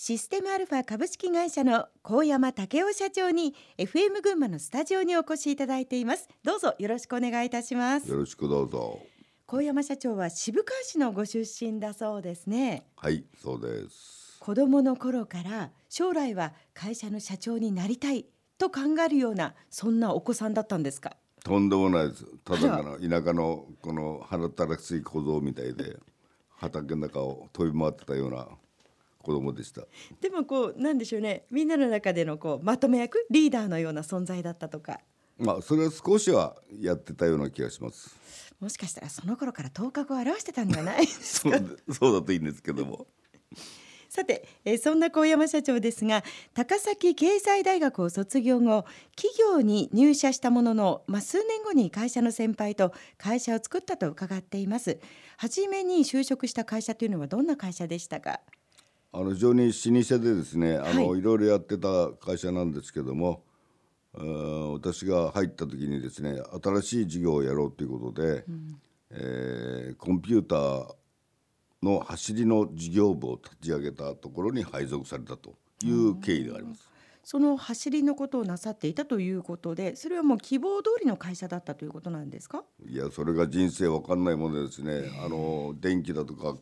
システムアルファ株式会社の高山武雄社長に FM 群馬のスタジオにお越しいただいています。どうぞよろしくお願いいたします。よろしくどうぞ。高山社長は渋川市のご出身だそうですね。はいそうです。子供の頃から将来は会社の社長になりたいと考えるようなそんなお子さんだったんですか？とんでもないです。ただの田舎のこの腹たらくしい小僧みたいで畑の中を飛び回ってたような子供でした。でもこうなんでしょうね。みんなの中でのこうまとめ役？リーダーのような存在だったとか。まあそれは少しはやってたような気がします。もしかしたらその頃から頭角を現してたんじゃない？そうそうだといいんですけども。さて、えーそんな高山社長ですが高崎経済大学を卒業後企業に入社したものの、まあ、数年後に会社の先輩と会社を作ったと伺っています。初めに就職した会社というのはどんな会社でしたか？あの非常に老舗でですねあの、はいい、ろいろやってた会社なんですけどもあー私が入った時にですね新しい事業をやろうということで、えーコンピューターの走りの事業部を立ち上げたところに配属されたという経緯があります。その走りのことをなさっていたということでそれはもう希望通りの会社だったということなんですか？いやそれが人生わかんないものでですねあの電気だとか、うん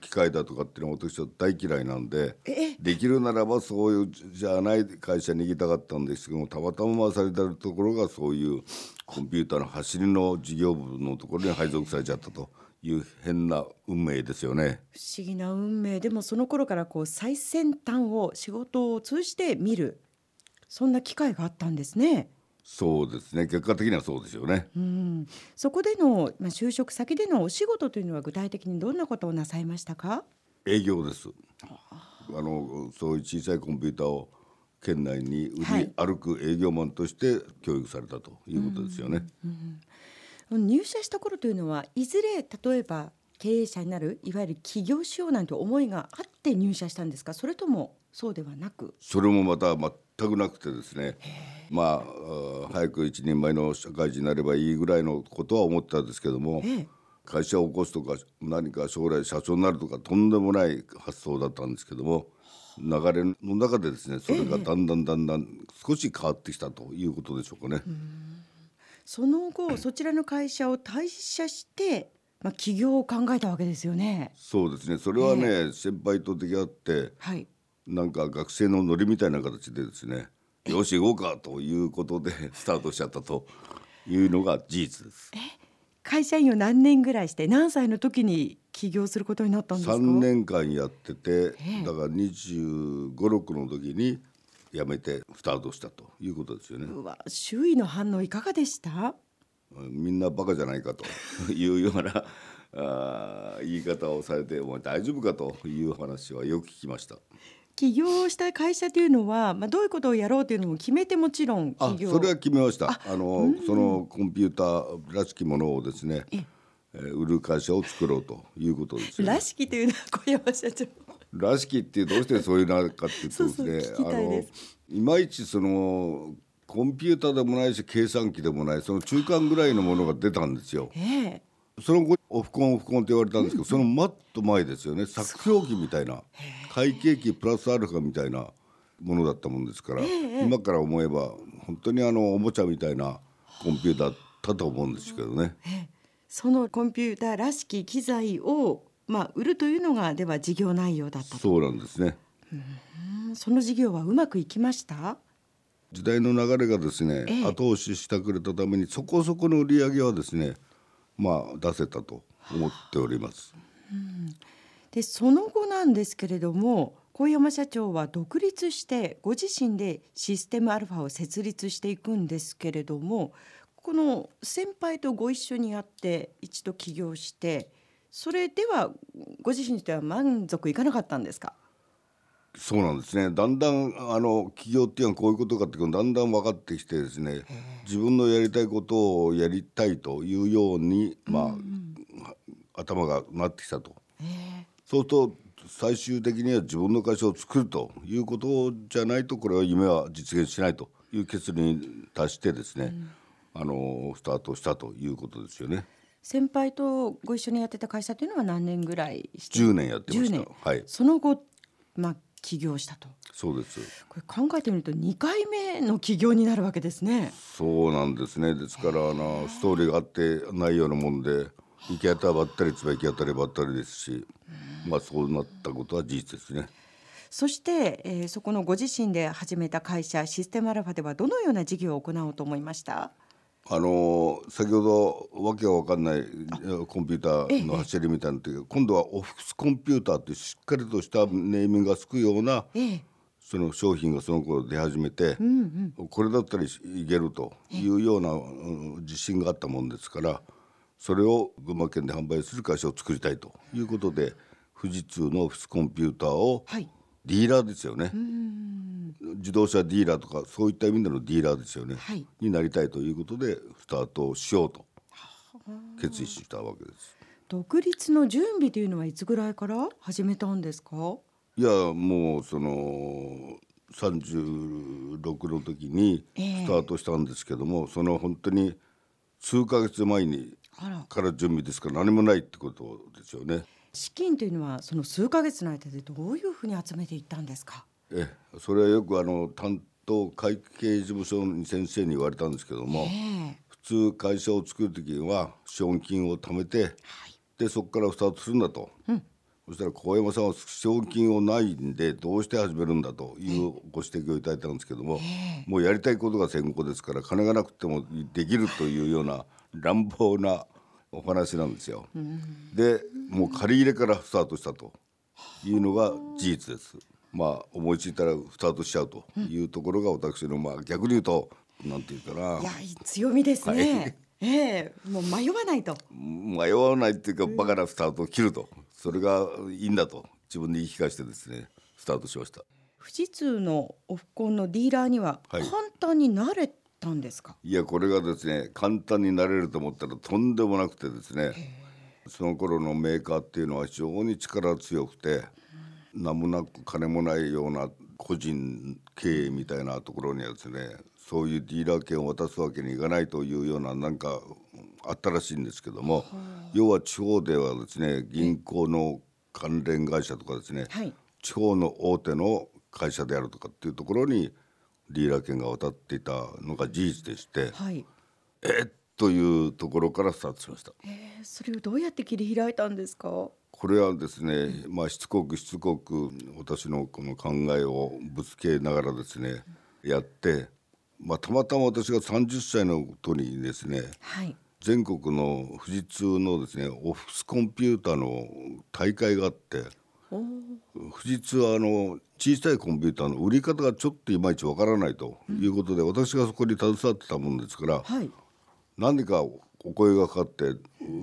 機械だとかっていうのは私は大嫌いなんでえできるならばそういうじゃない会社に行きたかったんですけどもたまたま回されてるところがそういうコンピューターの走りの事業部のところに配属されちゃったという変な運命ですよね。不思議な運命でもその頃からこう最先端を仕事を通じて見るそんな機会があったんですね。そうですね。結果的にはそうですよね。うん、そこでの、まあ、就職先でのお仕事というのは具体的にどんなことをなさいましたか？営業です。あのそういう小さいコンピューターを県内に売りはい。歩く営業マンとして教育されたということですよね。入社した頃というのはいずれ例えば経営者になるいわゆる起業しようなんて思いがあって入社したんですか？それともそうではなく？それもまた全くなくてですね。まあ早く一人前の社会人になればいいぐらいのことは思ってたんですけども、ええ。会社を起こすとか何か将来社長になるとかとんでもない発想だったんですけども流れの中でですねそれがだんだんだんだん少し変わってきたということでしょうかね。その後そちらの会社を退社して、まあ、起業を考えたわけですよね。そうですね。それはね、先輩と出会ってはいなんか学生のノリみたいな形でですねよし行こうかということで スタートしちゃったというのが事実です。会社員を何年ぐらいして何歳の時に起業することになったんですか？3年間やっててええだから2 5 6の時に辞めてスタートしたということですよね。うわ周囲の反応いかがでした？みんなバカじゃないかというようなあー言い方をされて「お前大丈夫か?」という話はよく聞きました。起業した会社というのは、まあ、どういうことをやろうというのも決めてもちろんあそれは決めました。あのそのコンピューターらしきものをですね、えー売る会社を作ろうということですよね。らしきというのは小山社長。らしきってどうしてそういうなるかっていうとですね あのいまいちそのコンピューターでもないし計算機でもないその中間ぐらいのものが出たんですよ。ええその後オフコンオフコンって言われたんですけど、そのマッと前ですよね。作評機みたいな。会計機プラスアルファみたいなものだったもんですから、今から思えば本当にあのおもちゃみたいなコンピューターだったと思うんですけどね。そのコンピューターらしき機材を、まあ、売るというのがでは事業内容だったと。そうなんですね。うん。その事業はうまくいきました？時代の流れがですね、ええ。後押ししてくれたためにそこそこの売り上げはですねまあ出せたと思っております。でその後なんですけれども小山社長は独立してご自身でシステムアルファを設立していくんですけれどもこの先輩とご一緒にやって一度起業してそれではご自身としては満足いかなかったんですか？そうなんですね。だんだんあの企業っていうのはこういうことかっていうのがだんだん分かってきてですね自分のやりたいことをやりたいというように、まあ、頭がなってきたと。そうすると最終的には自分の会社を作るということじゃないとこれは夢は実現しないという結論に達してですね、あのスタートしたということですよね。先輩とご一緒にやってた会社というのは何年ぐらいして10年やってました。10年。はい。その後、まあ、起業したと。そうです。これ考えてみると2回目の起業になるわけですね。そうなんですね。ですからあのストーリーがあってないようなもんで行き当たりばったりつば行き当たりばったりですしまあそうなったことは事実ですね。そして、えーそこのご自身で始めた会社システムアルファではどのような事業を行おうと思いました？あの先ほどわけが分かんないコンピューターの走りみたいなのって今度はオフィスコンピューターってしっかりとしたネーミングがつくようなええ。その商品がその頃出始めて、これだったらいけるというようなうん自信があったもんですからそれを群馬県で販売する会社を作りたいということで富士通のオフィスコンピューターをはいディーラーですよね。自動車ディーラーとかそういった意味でのディーラーですよね、はい。になりたいということでスタートをしようと。決意したわけです。独立の準備というのはいつぐらいから始めたんですか？いやもうその36の時にええ。スタートしたんですけども、その本当に数ヶ月前にから準備ですから何もないってことですよね。資金というのはその数ヶ月の間でどういうふうに集めていったんですか？ええそれはよくあの担当会計事務所に先生に言われたんですけども、ええ。普通会社を作る時には資本金を貯めてはい。でそこからスタートするんだと、そしたら小山さんは資本金をないんでどうして始めるんだというご指摘をいただいたんですけども、もうやりたいことが先行ですから金がなくてもできるというような乱暴なお話なんですよ。でもう借り入れからスタートしたと。いうのが事実です。まあ思いついたらスタートしちゃうと。いうところが私のまあ逆に言うとなんていうかな。いや強みですね、はい。ええ。もう迷わないと。迷わないっていうかバカなスタートを切ると。それがいいんだと。自分で言い聞かせてですねスタートしました。富士通のオフコンのディーラーにははい。簡単になれたんですか、いやこれがですね簡単になれると思ったらとんでもなくてですねその頃のメーカーっていうのは非常に力強くて名もなく金もないような個人経営みたいなところにはですねそういうディーラー権を渡すわけにいかないというようななんかあったらしいんですけども要は地方ではですね銀行の関連会社とかですねはい。地方の大手の会社であるとかっていうところにディーラー権が渡っていたのが事実でしてはい、えっというところからスタートしました。えー、それをどうやって切り開いたんですか？これはですね、まあ、しつこくしつこく私のこの考えをぶつけながらですねやって、まあ、たまたま私が30歳の時にですねはい。全国の富士通のですねオフィスコンピューターの大会があって富士通はあの小さいコンピューターの売り方がちょっといまいちわからないということで、私がそこに携わってたもんですからはい。何かお声がかかって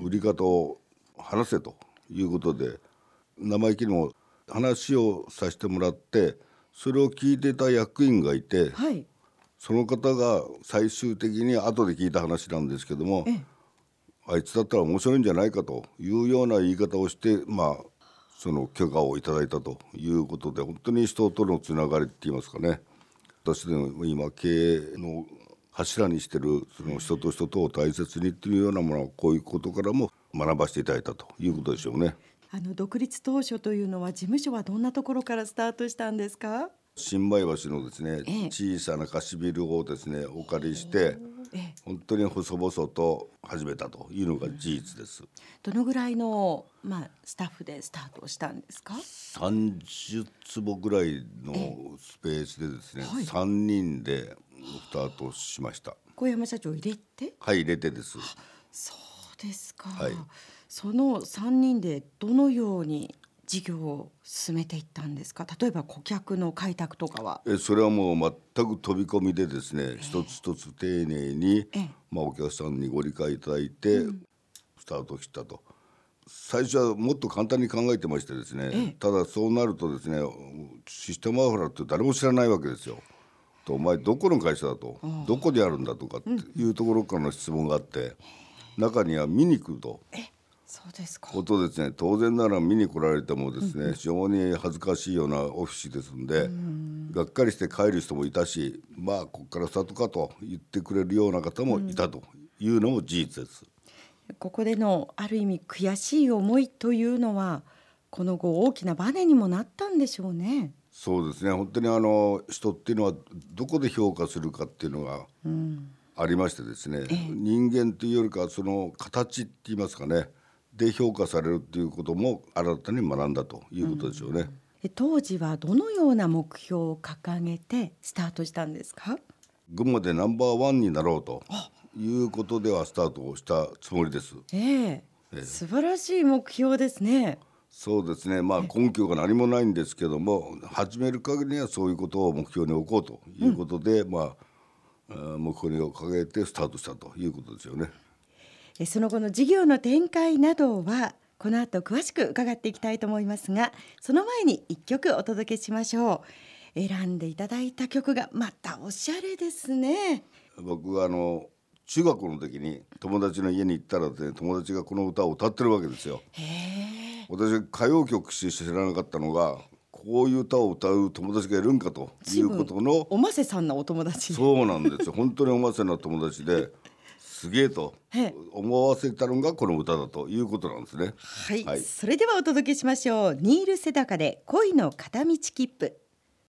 売り方を話せということで生意気にも話をさせてもらってそれを聞いてた役員がいてはい。その方が最終的に後で聞いた話なんですけどもええ。あいつだったら面白いんじゃないかというような言い方をしてまあその許可をいただいたということで本当に人とのつながりって言いますかね。私でも今経営の柱にしてるその人と人とを大切にっていうようなものをこういうことからも学ばせていただいたということでしょうね。あの独立当初というのは事務所はどんなところからスタートしたんですか？新米橋のですね、ええ。小さな貸しビルをですねお借りしてええ本当に細々と始めたというのが事実です。どのぐらいの、まあ、スタッフでスタートをしたんですか？30坪ぐらいのスペースでですね、はい。3人でスタートしました。小山社長入れて？はい入れてです。そうですか、はい。その3人でどのように事業を進めていったんですか？例えば顧客の開拓とかは。えそれはもう全く飛び込みでですね、一つ一つ丁寧に、ええ。まあ、お客さんにご理解いただいて、スタートしたと。最初はもっと簡単に考えてましてですね、ええ。ただそうなるとですねシステムアフラって誰も知らないわけですよ。とお前どこの会社だとどこでやるんだとかっていうところからの質問があって、中には見に来ると。そうですか。ことですね。当然なら見に来られてもですね、非常に恥ずかしいようなオフィスですんで、がっかりして帰る人もいたしまあここからスタートかと言ってくれるような方もいたというのも事実です。ここでのある意味悔しい思いというのはこの後大きなバネにもなったんでしょうね。そうですね。本当にあの人っていうのはどこで評価するかっていうのがありましてですね、人間というよりかその形って言いますかねで評価されるっていうことも新たに学んだということでしょうね。え当時はどのような目標を掲げてスタートしたんですか？群馬でナンバーワンになろうということではスタートをしたつもりです。ええ素晴らしい目標ですね。そうですねまあ根拠が何もないんですけども始める限りにはそういうことを目標に置こうということで、まああ目標を掲げてスタートしたということですよね。えその後の事業の展開などはこの後詳しく伺っていきたいと思いますがその前に一曲お届けしましょう。選んでいただいた曲がまたおしゃれですね。僕はあの中学校の時に友達の家に行ったらね友達がこの歌を歌ってるわけですよ。私歌謡曲し知らなかったのがこういう歌を歌う友達がいるんかということのおませさんのお友達。そうなんですよ。本当におませな友達ですげえと思わせたのがこの歌だということなんですね。はい、はい、それではお届けしましょう。ニール・セダカで恋の片道切符